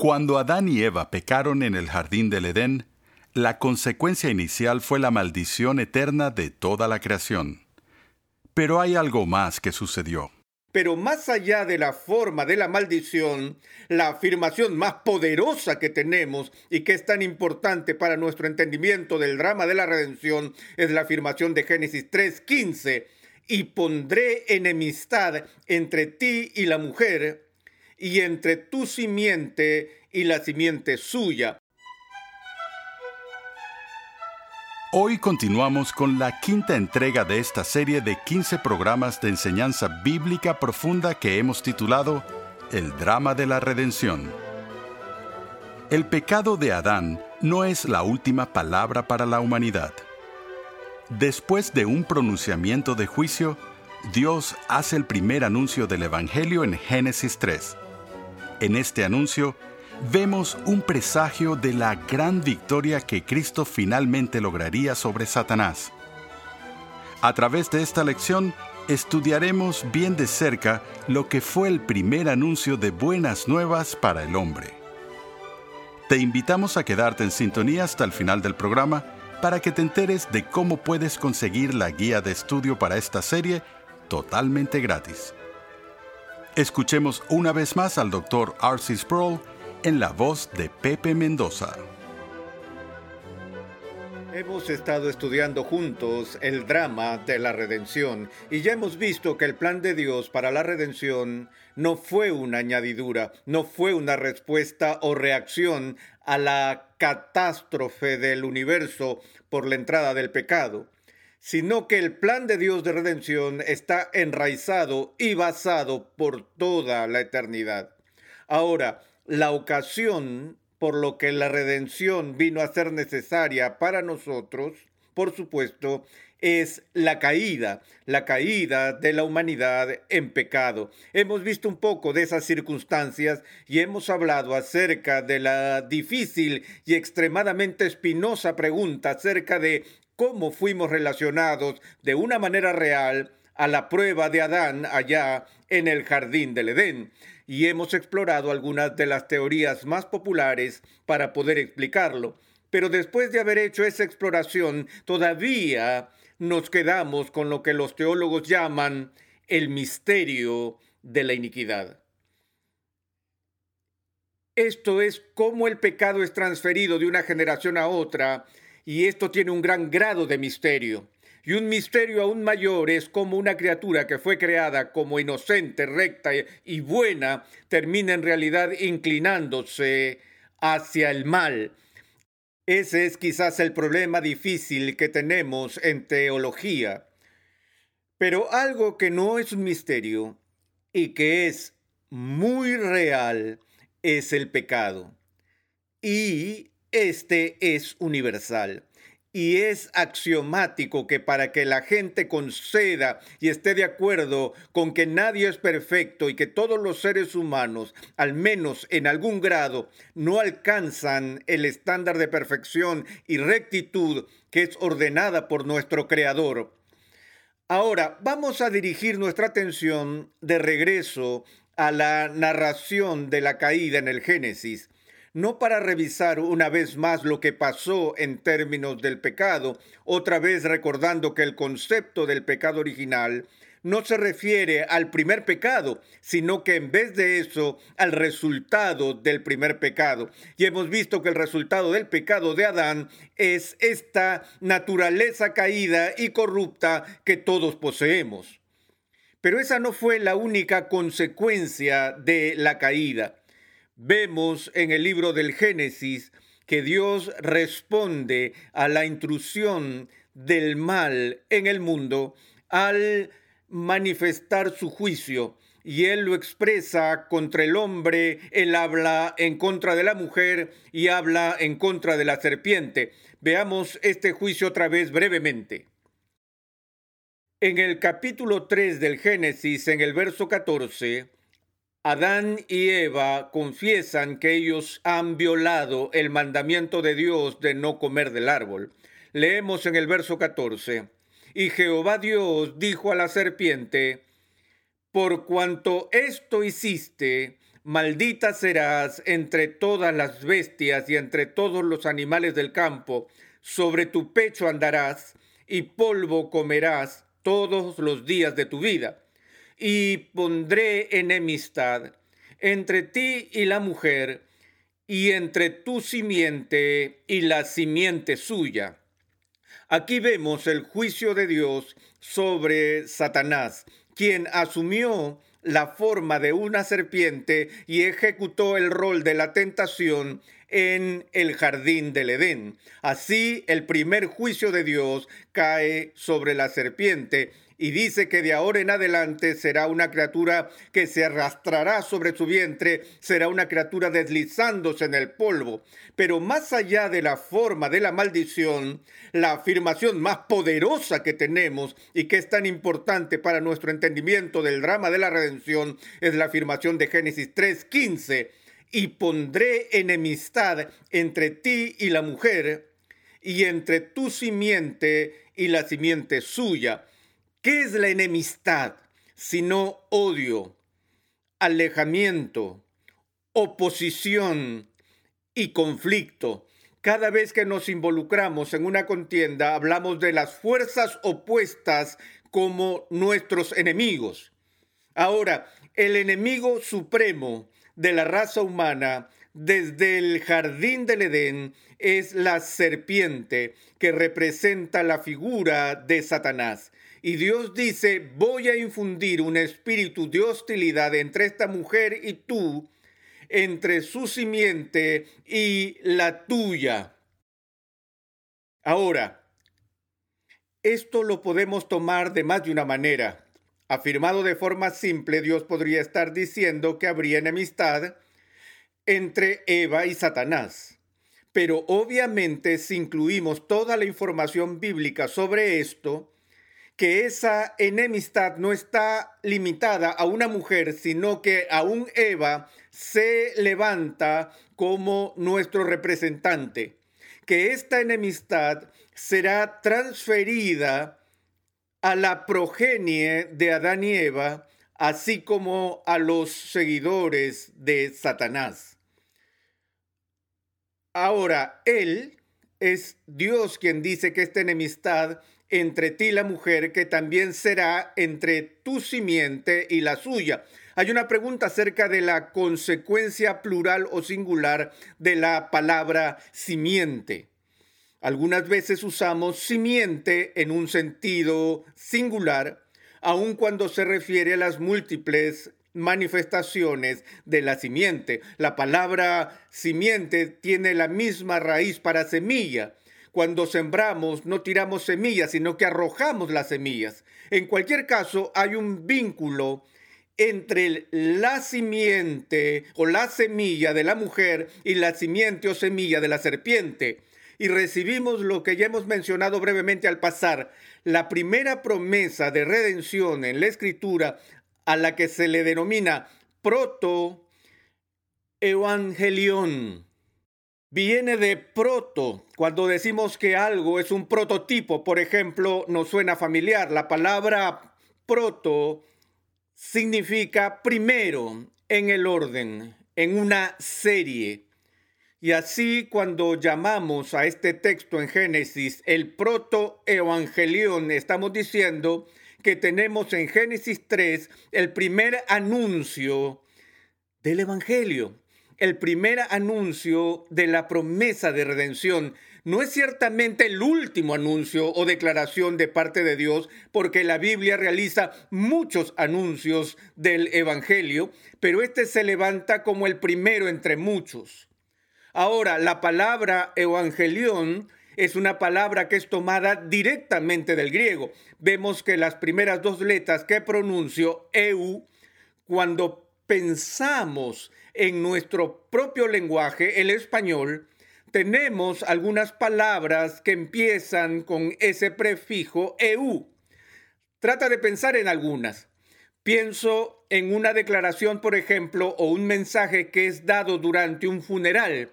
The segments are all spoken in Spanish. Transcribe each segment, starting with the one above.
Cuando Adán y Eva pecaron en el jardín del Edén, la consecuencia inicial fue la maldición eterna de toda la creación. Pero hay algo más que sucedió. Pero más allá de la forma de la maldición, la afirmación más poderosa que tenemos y que es tan importante para nuestro entendimiento del drama de la redención es la afirmación de Génesis 3:15, y pondré enemistad entre ti y la mujer, y entre tu simiente y la simiente suya. Hoy continuamos con la quinta entrega de esta serie de 15 programas de enseñanza bíblica profunda que hemos titulado El drama de la redención. El pecado de Adán no es la última palabra para la humanidad. Después de un pronunciamiento de juicio, Dios hace el primer anuncio del Evangelio en Génesis 3. En este anuncio, vemos un presagio de la gran victoria que Cristo finalmente lograría sobre Satanás. A través de esta lección, estudiaremos bien de cerca lo que fue el primer anuncio de buenas nuevas para el hombre. Te invitamos a quedarte en sintonía hasta el final del programa para que te enteres de cómo puedes conseguir la guía de estudio para esta serie totalmente gratis. Escuchemos una vez más al Dr. R.C. Sproul en la voz de Pepe Mendoza. Hemos estado estudiando juntos el drama de la redención y ya hemos visto que el plan de Dios para la redención no fue una añadidura, no fue una respuesta o reacción a la catástrofe del universo por la entrada del pecado sino que el plan de Dios de redención está enraizado y basado por toda la eternidad. Ahora, la ocasión por lo que la redención vino a ser necesaria para nosotros, por supuesto, es la caída, la caída de la humanidad en pecado. Hemos visto un poco de esas circunstancias y hemos hablado acerca de la difícil y extremadamente espinosa pregunta acerca de cómo fuimos relacionados de una manera real a la prueba de Adán allá en el jardín del Edén. Y hemos explorado algunas de las teorías más populares para poder explicarlo. Pero después de haber hecho esa exploración, todavía nos quedamos con lo que los teólogos llaman el misterio de la iniquidad. Esto es cómo el pecado es transferido de una generación a otra y esto tiene un gran grado de misterio. Y un misterio aún mayor es cómo una criatura que fue creada como inocente, recta y buena termina en realidad inclinándose hacia el mal. Ese es quizás el problema difícil que tenemos en teología. Pero algo que no es un misterio y que es muy real es el pecado. Y este es universal. Y es axiomático que para que la gente conceda y esté de acuerdo con que nadie es perfecto y que todos los seres humanos, al menos en algún grado, no alcanzan el estándar de perfección y rectitud que es ordenada por nuestro Creador. Ahora vamos a dirigir nuestra atención de regreso a la narración de la caída en el Génesis no para revisar una vez más lo que pasó en términos del pecado, otra vez recordando que el concepto del pecado original no se refiere al primer pecado, sino que en vez de eso al resultado del primer pecado. Y hemos visto que el resultado del pecado de Adán es esta naturaleza caída y corrupta que todos poseemos. Pero esa no fue la única consecuencia de la caída vemos en el libro del Génesis que Dios responde a la intrusión del mal en el mundo al manifestar su juicio. Y él lo expresa contra el hombre, él habla en contra de la mujer y habla en contra de la serpiente. Veamos este juicio otra vez brevemente. En el capítulo 3 del Génesis, en el verso 14, Adán y Eva confiesan que ellos han violado el mandamiento de Dios de no comer del árbol. Leemos en el verso 14, y Jehová Dios dijo a la serpiente, por cuanto esto hiciste, Maldita serás entre todas las bestias y entre todos los animales del campo. Sobre tu pecho andarás y polvo comerás todos los días de tu vida. Y pondré enemistad entre ti y la mujer, y entre tu simiente y la simiente suya. Aquí vemos el juicio de Dios sobre Satanás, quien asumió la forma de una serpiente y ejecutó el rol de la tentación en el jardín del Edén. Así el primer juicio de Dios cae sobre la serpiente y dice que de ahora en adelante será una criatura que se arrastrará sobre su vientre, será una criatura deslizándose en el polvo. Pero más allá de la forma de la maldición, la afirmación más poderosa que tenemos y que es tan importante para nuestro entendimiento del drama de la redención es la afirmación de Génesis 3:15 y pondré enemistad entre ti y la mujer, y entre tu simiente y la simiente suya. ¿Qué es la enemistad sino odio, alejamiento, oposición y conflicto? Cada vez que nos involucramos en una contienda, hablamos de las fuerzas opuestas como nuestros enemigos. Ahora, el enemigo supremo de la raza humana desde el jardín del Edén es la serpiente que representa la figura de Satanás. Y Dios dice, voy a infundir un espíritu de hostilidad entre esta mujer y tú, entre su simiente y la tuya. Ahora, esto lo podemos tomar de más de una manera. Afirmado de forma simple, Dios podría estar diciendo que habría enemistad entre Eva y Satanás. Pero obviamente si incluimos toda la información bíblica sobre esto, que esa enemistad no está limitada a una mujer, sino que aún Eva se levanta como nuestro representante, que esta enemistad será transferida a la progenie de Adán y Eva, así como a los seguidores de Satanás. Ahora, Él es Dios quien dice que esta enemistad entre ti y la mujer, que también será entre tu simiente y la suya. Hay una pregunta acerca de la consecuencia plural o singular de la palabra simiente. Algunas veces usamos simiente en un sentido singular, aun cuando se refiere a las múltiples manifestaciones de la simiente. La palabra simiente tiene la misma raíz para semilla. Cuando sembramos no tiramos semillas, sino que arrojamos las semillas. En cualquier caso, hay un vínculo entre la simiente o la semilla de la mujer y la simiente o semilla de la serpiente y recibimos lo que ya hemos mencionado brevemente al pasar, la primera promesa de redención en la escritura a la que se le denomina proto evangelión. Viene de proto. Cuando decimos que algo es un prototipo, por ejemplo, nos suena familiar. La palabra proto significa primero en el orden, en una serie. Y así cuando llamamos a este texto en Génesis el protoevangelión, estamos diciendo que tenemos en Génesis 3 el primer anuncio del Evangelio, el primer anuncio de la promesa de redención. No es ciertamente el último anuncio o declaración de parte de Dios, porque la Biblia realiza muchos anuncios del Evangelio, pero este se levanta como el primero entre muchos. Ahora, la palabra evangelión es una palabra que es tomada directamente del griego. Vemos que las primeras dos letras que pronuncio, eu, cuando pensamos en nuestro propio lenguaje, el español, tenemos algunas palabras que empiezan con ese prefijo eu. Trata de pensar en algunas. Pienso en una declaración, por ejemplo, o un mensaje que es dado durante un funeral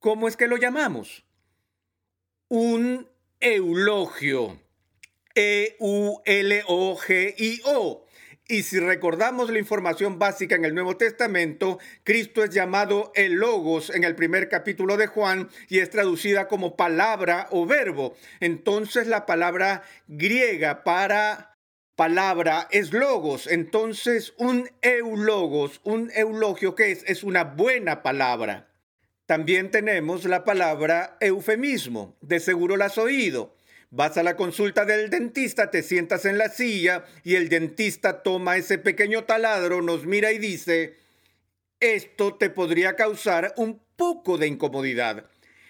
¿Cómo es que lo llamamos? Un eulogio. E-U-L-O-G-I-O. Y si recordamos la información básica en el Nuevo Testamento, Cristo es llamado el Logos en el primer capítulo de Juan y es traducida como palabra o verbo. Entonces la palabra griega para palabra es logos. Entonces un eulogos, un eulogio que es, es una buena palabra. También tenemos la palabra eufemismo. De seguro la has oído. Vas a la consulta del dentista, te sientas en la silla y el dentista toma ese pequeño taladro, nos mira y dice, esto te podría causar un poco de incomodidad.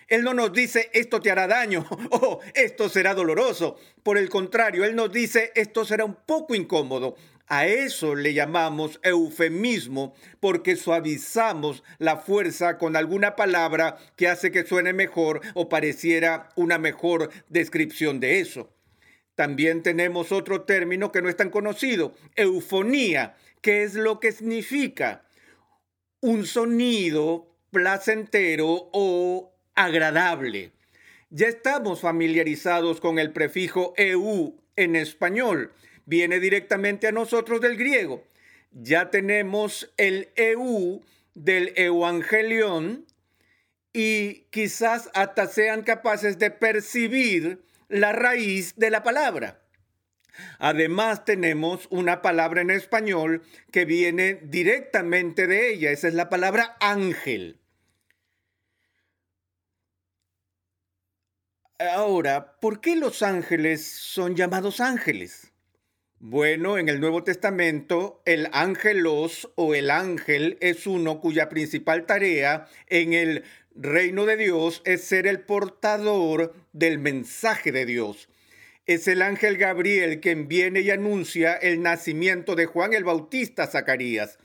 Él no nos dice esto te hará daño o esto será doloroso. Por el contrario, Él nos dice esto será un poco incómodo. A eso le llamamos eufemismo porque suavizamos la fuerza con alguna palabra que hace que suene mejor o pareciera una mejor descripción de eso. También tenemos otro término que no es tan conocido, eufonía, que es lo que significa un sonido placentero o agradable. Ya estamos familiarizados con el prefijo eu en español viene directamente a nosotros del griego. Ya tenemos el EU del evangelion y quizás hasta sean capaces de percibir la raíz de la palabra. Además tenemos una palabra en español que viene directamente de ella, esa es la palabra ángel. Ahora, ¿por qué los ángeles son llamados ángeles? Bueno, en el Nuevo Testamento, el ángelos o el ángel es uno cuya principal tarea en el reino de Dios es ser el portador del mensaje de Dios. Es el ángel Gabriel quien viene y anuncia el nacimiento de Juan el Bautista Zacarías.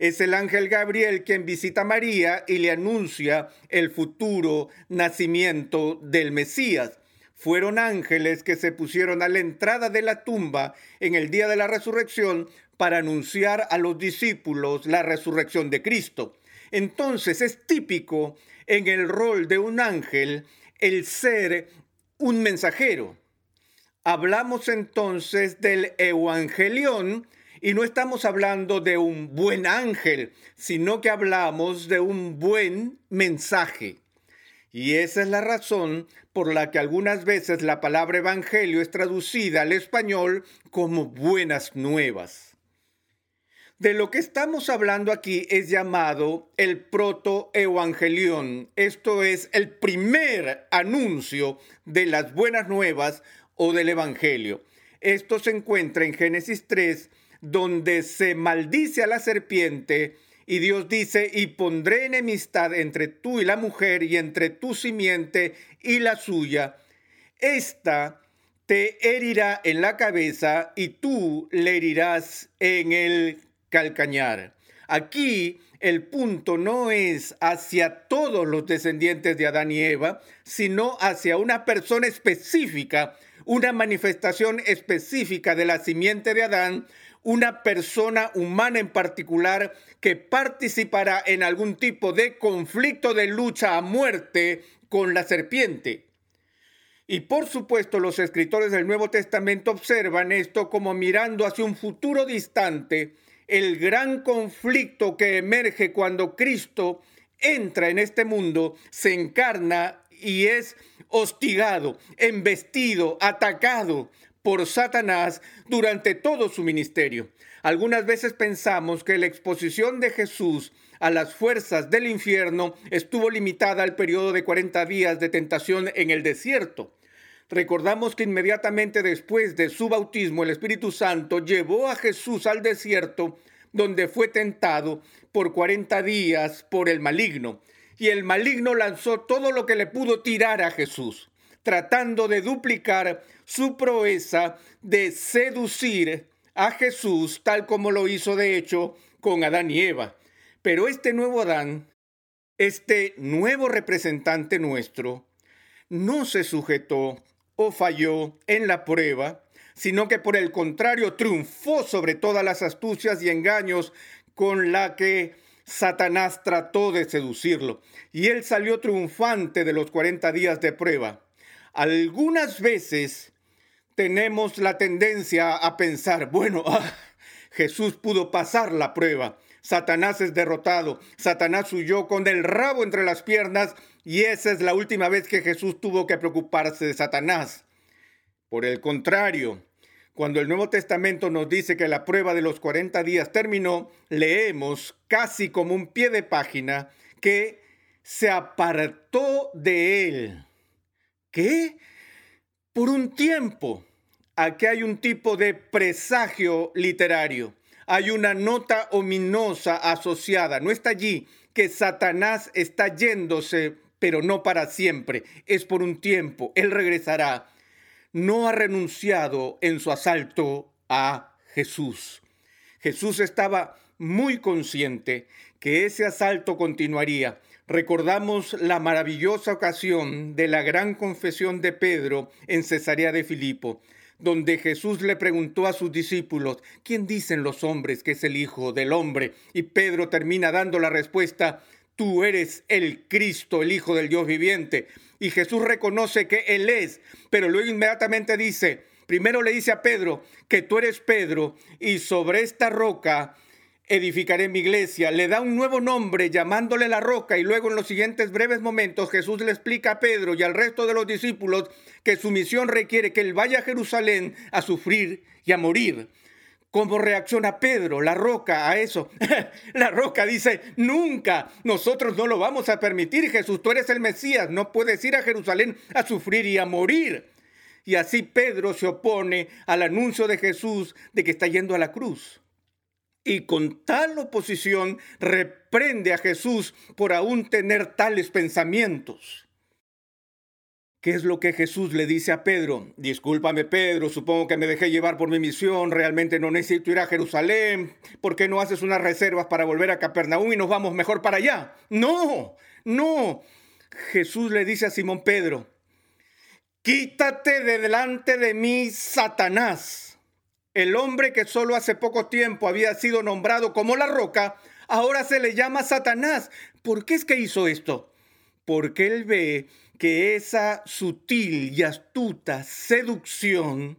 Es el ángel Gabriel quien visita a María y le anuncia el futuro nacimiento del Mesías fueron ángeles que se pusieron a la entrada de la tumba en el día de la resurrección para anunciar a los discípulos la resurrección de Cristo. Entonces es típico en el rol de un ángel el ser un mensajero. Hablamos entonces del evangelión y no estamos hablando de un buen ángel, sino que hablamos de un buen mensaje. Y esa es la razón por la que algunas veces la palabra evangelio es traducida al español como buenas nuevas. De lo que estamos hablando aquí es llamado el protoevangelión. Esto es el primer anuncio de las buenas nuevas o del evangelio. Esto se encuentra en Génesis 3, donde se maldice a la serpiente y Dios dice, y pondré enemistad entre tú y la mujer y entre tu simiente y la suya. Esta te herirá en la cabeza y tú le herirás en el calcañar. Aquí el punto no es hacia todos los descendientes de Adán y Eva, sino hacia una persona específica, una manifestación específica de la simiente de Adán, una persona humana en particular que participará en algún tipo de conflicto de lucha a muerte con la serpiente. Y por supuesto los escritores del Nuevo Testamento observan esto como mirando hacia un futuro distante, el gran conflicto que emerge cuando Cristo entra en este mundo, se encarna y es hostigado, embestido, atacado por Satanás durante todo su ministerio. Algunas veces pensamos que la exposición de Jesús a las fuerzas del infierno estuvo limitada al periodo de 40 días de tentación en el desierto. Recordamos que inmediatamente después de su bautismo el Espíritu Santo llevó a Jesús al desierto donde fue tentado por 40 días por el maligno. Y el maligno lanzó todo lo que le pudo tirar a Jesús tratando de duplicar su proeza de seducir a Jesús, tal como lo hizo de hecho con Adán y Eva. Pero este nuevo Adán, este nuevo representante nuestro, no se sujetó o falló en la prueba, sino que por el contrario triunfó sobre todas las astucias y engaños con la que Satanás trató de seducirlo. Y él salió triunfante de los 40 días de prueba. Algunas veces tenemos la tendencia a pensar, bueno, ah, Jesús pudo pasar la prueba. Satanás es derrotado. Satanás huyó con el rabo entre las piernas y esa es la última vez que Jesús tuvo que preocuparse de Satanás. Por el contrario, cuando el Nuevo Testamento nos dice que la prueba de los 40 días terminó, leemos casi como un pie de página que se apartó de él. ¿Qué? Por un tiempo. Aquí hay un tipo de presagio literario. Hay una nota ominosa asociada. No está allí que Satanás está yéndose, pero no para siempre. Es por un tiempo. Él regresará no ha renunciado en su asalto a Jesús. Jesús estaba muy consciente que ese asalto continuaría. Recordamos la maravillosa ocasión de la gran confesión de Pedro en Cesarea de Filipo, donde Jesús le preguntó a sus discípulos, ¿quién dicen los hombres que es el Hijo del Hombre? Y Pedro termina dando la respuesta, tú eres el Cristo, el Hijo del Dios viviente y Jesús reconoce que Él es, pero luego inmediatamente dice, primero le dice a Pedro que tú eres Pedro y sobre esta roca edificaré mi iglesia. Le da un nuevo nombre llamándole la roca y luego en los siguientes breves momentos Jesús le explica a Pedro y al resto de los discípulos que su misión requiere que él vaya a Jerusalén a sufrir y a morir. ¿Cómo reacciona Pedro, la roca, a eso? la roca dice, nunca, nosotros no lo vamos a permitir, Jesús, tú eres el Mesías, no puedes ir a Jerusalén a sufrir y a morir. Y así Pedro se opone al anuncio de Jesús de que está yendo a la cruz. Y con tal oposición reprende a Jesús por aún tener tales pensamientos. ¿Qué es lo que Jesús le dice a Pedro? Discúlpame Pedro, supongo que me dejé llevar por mi misión, realmente no necesito ir a Jerusalén, ¿por qué no haces unas reservas para volver a Capernaum y nos vamos mejor para allá? No, no. Jesús le dice a Simón Pedro, quítate de delante de mí, Satanás. El hombre que solo hace poco tiempo había sido nombrado como la roca, ahora se le llama Satanás. ¿Por qué es que hizo esto? Porque él ve que esa sutil y astuta seducción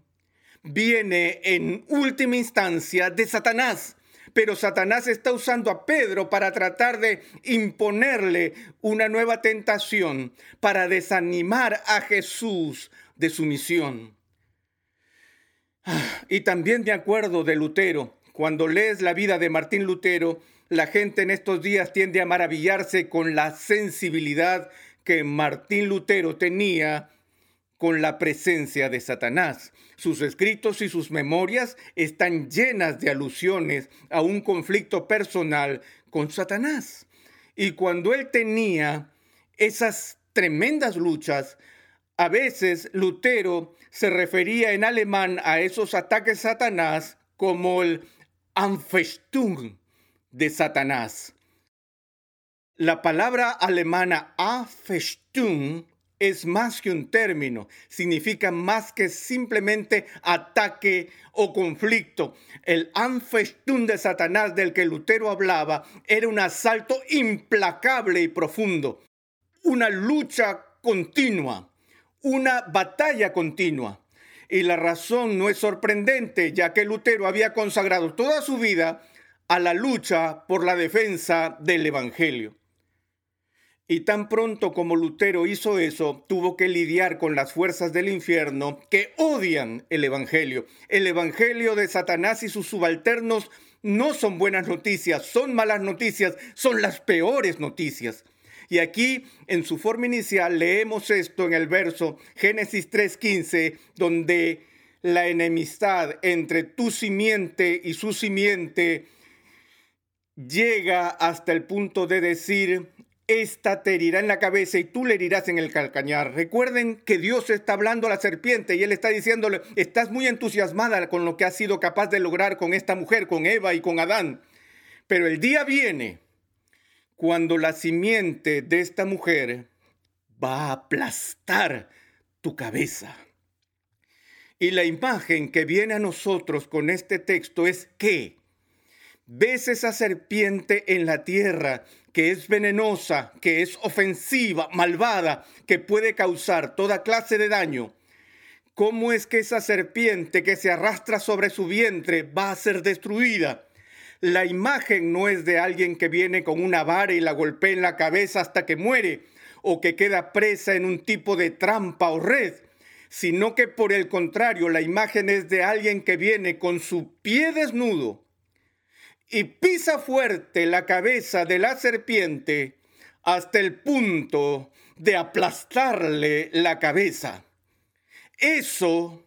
viene en última instancia de Satanás. Pero Satanás está usando a Pedro para tratar de imponerle una nueva tentación, para desanimar a Jesús de su misión. Y también me acuerdo de Lutero. Cuando lees la vida de Martín Lutero, la gente en estos días tiende a maravillarse con la sensibilidad que Martín Lutero tenía con la presencia de Satanás. Sus escritos y sus memorias están llenas de alusiones a un conflicto personal con Satanás. Y cuando él tenía esas tremendas luchas, a veces Lutero se refería en alemán a esos ataques Satanás como el Anfechtung de Satanás. La palabra alemana Anfechtung es más que un término, significa más que simplemente ataque o conflicto. El Anfechtung de Satanás del que Lutero hablaba era un asalto implacable y profundo, una lucha continua, una batalla continua. Y la razón no es sorprendente, ya que Lutero había consagrado toda su vida a la lucha por la defensa del Evangelio. Y tan pronto como Lutero hizo eso, tuvo que lidiar con las fuerzas del infierno que odian el Evangelio. El Evangelio de Satanás y sus subalternos no son buenas noticias, son malas noticias, son las peores noticias. Y aquí, en su forma inicial, leemos esto en el verso Génesis 3.15, donde la enemistad entre tu simiente y su simiente llega hasta el punto de decir, esta te herirá en la cabeza y tú le herirás en el calcañar. Recuerden que Dios está hablando a la serpiente y él está diciéndole, estás muy entusiasmada con lo que has sido capaz de lograr con esta mujer, con Eva y con Adán. Pero el día viene cuando la simiente de esta mujer va a aplastar tu cabeza. Y la imagen que viene a nosotros con este texto es que ves esa serpiente en la tierra que es venenosa, que es ofensiva, malvada, que puede causar toda clase de daño, ¿Cómo es que esa serpiente que se arrastra sobre su vientre va a ser destruida? La imagen no es de alguien que viene con una vara y la golpea en la cabeza hasta que muere, o que queda presa en un tipo de trampa o red, sino que por el contrario, la imagen es de alguien que viene con su pie desnudo y pisa fuerte la cabeza de la serpiente hasta el punto de aplastarle la cabeza. Eso,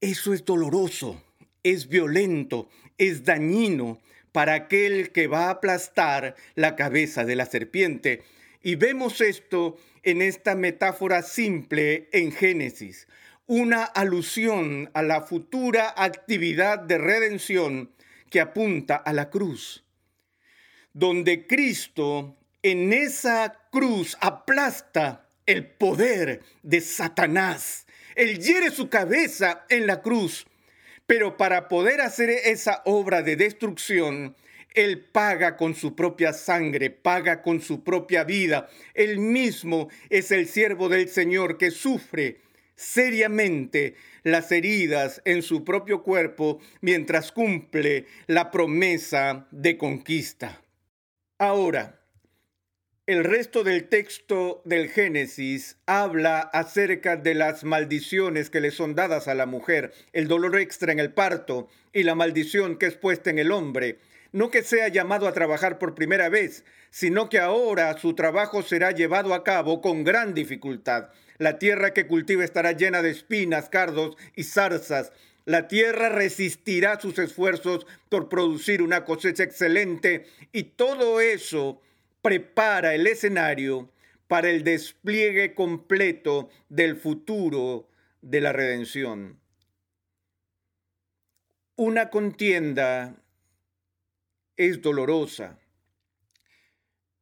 eso es doloroso, es violento, es dañino para aquel que va a aplastar la cabeza de la serpiente. Y vemos esto en esta metáfora simple en Génesis, una alusión a la futura actividad de redención que apunta a la cruz, donde Cristo en esa cruz aplasta el poder de Satanás. Él hiere su cabeza en la cruz, pero para poder hacer esa obra de destrucción, Él paga con su propia sangre, paga con su propia vida. Él mismo es el siervo del Señor que sufre seriamente las heridas en su propio cuerpo mientras cumple la promesa de conquista. Ahora, el resto del texto del Génesis habla acerca de las maldiciones que le son dadas a la mujer, el dolor extra en el parto y la maldición que es puesta en el hombre. No que sea llamado a trabajar por primera vez, sino que ahora su trabajo será llevado a cabo con gran dificultad. La tierra que cultiva estará llena de espinas, cardos y zarzas. La tierra resistirá sus esfuerzos por producir una cosecha excelente y todo eso prepara el escenario para el despliegue completo del futuro de la redención. Una contienda es dolorosa.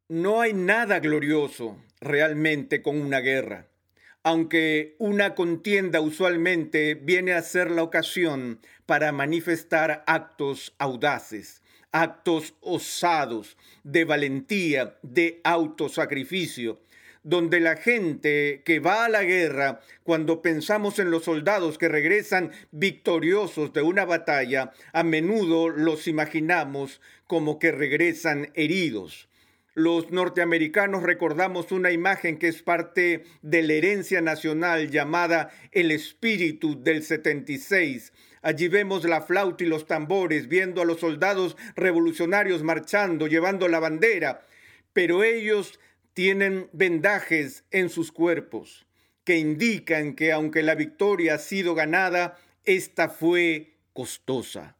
No hay nada glorioso realmente con una guerra, aunque una contienda usualmente viene a ser la ocasión para manifestar actos audaces actos osados de valentía, de autosacrificio, donde la gente que va a la guerra, cuando pensamos en los soldados que regresan victoriosos de una batalla, a menudo los imaginamos como que regresan heridos. Los norteamericanos recordamos una imagen que es parte de la herencia nacional llamada el espíritu del 76, Allí vemos la flauta y los tambores, viendo a los soldados revolucionarios marchando, llevando la bandera, pero ellos tienen vendajes en sus cuerpos que indican que aunque la victoria ha sido ganada, esta fue costosa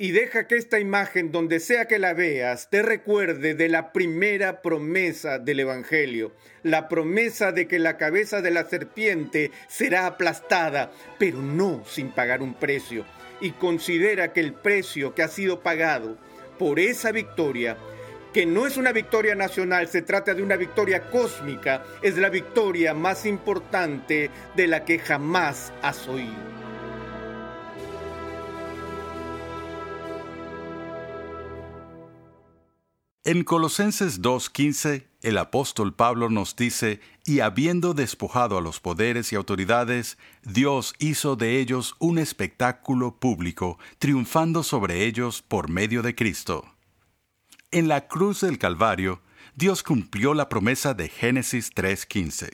y deja que esta imagen, donde sea que la veas, te recuerde de la primera promesa del Evangelio, la promesa de que la cabeza de la serpiente será aplastada, pero no sin pagar un precio. Y considera que el precio que ha sido pagado por esa victoria, que no es una victoria nacional, se trata de una victoria cósmica, es la victoria más importante de la que jamás has oído. En Colosenses 2.15, el apóstol Pablo nos dice, y habiendo despojado a los poderes y autoridades, Dios hizo de ellos un espectáculo público, triunfando sobre ellos por medio de Cristo. En la cruz del Calvario, Dios cumplió la promesa de Génesis 3.15.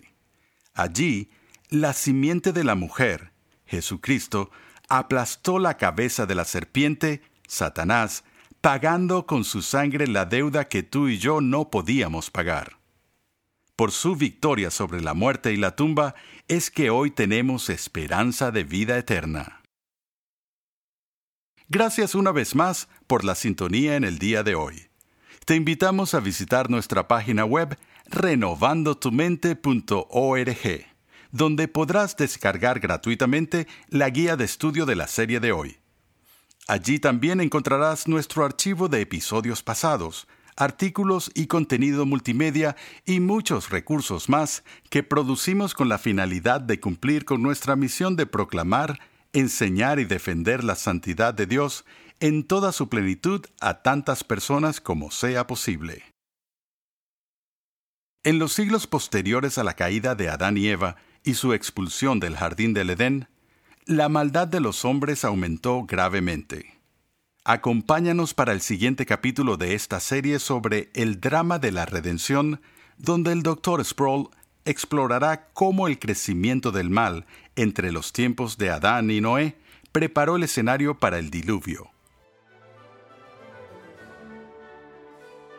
Allí, la simiente de la mujer, Jesucristo, aplastó la cabeza de la serpiente, Satanás, pagando con su sangre la deuda que tú y yo no podíamos pagar. Por su victoria sobre la muerte y la tumba es que hoy tenemos esperanza de vida eterna. Gracias una vez más por la sintonía en el día de hoy. Te invitamos a visitar nuestra página web renovandotumente.org, donde podrás descargar gratuitamente la guía de estudio de la serie de hoy. Allí también encontrarás nuestro archivo de episodios pasados, artículos y contenido multimedia y muchos recursos más que producimos con la finalidad de cumplir con nuestra misión de proclamar, enseñar y defender la santidad de Dios en toda su plenitud a tantas personas como sea posible. En los siglos posteriores a la caída de Adán y Eva, y su expulsión del jardín del Edén, la maldad de los hombres aumentó gravemente. Acompáñanos para el siguiente capítulo de esta serie sobre el drama de la redención, donde el Dr. Sproul explorará cómo el crecimiento del mal entre los tiempos de Adán y Noé preparó el escenario para el diluvio.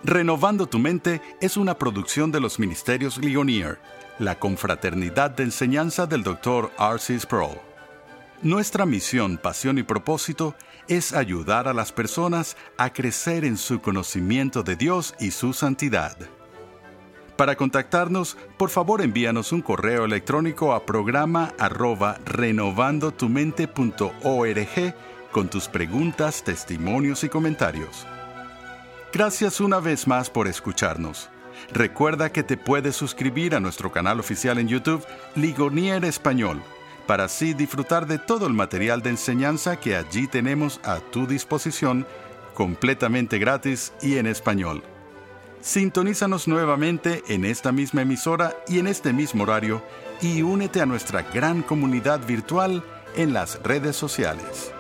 Renovando tu mente es una producción de los Ministerios Ligonier, la confraternidad de enseñanza del Dr. R.C. Sproul. Nuestra misión, pasión y propósito es ayudar a las personas a crecer en su conocimiento de Dios y su santidad. Para contactarnos, por favor envíanos un correo electrónico a programa arroba renovandotumente.org con tus preguntas, testimonios y comentarios. Gracias una vez más por escucharnos. Recuerda que te puedes suscribir a nuestro canal oficial en YouTube, Ligonier Español, para así disfrutar de todo el material de enseñanza que allí tenemos a tu disposición, completamente gratis y en español. Sintonízanos nuevamente en esta misma emisora y en este mismo horario y únete a nuestra gran comunidad virtual en las redes sociales.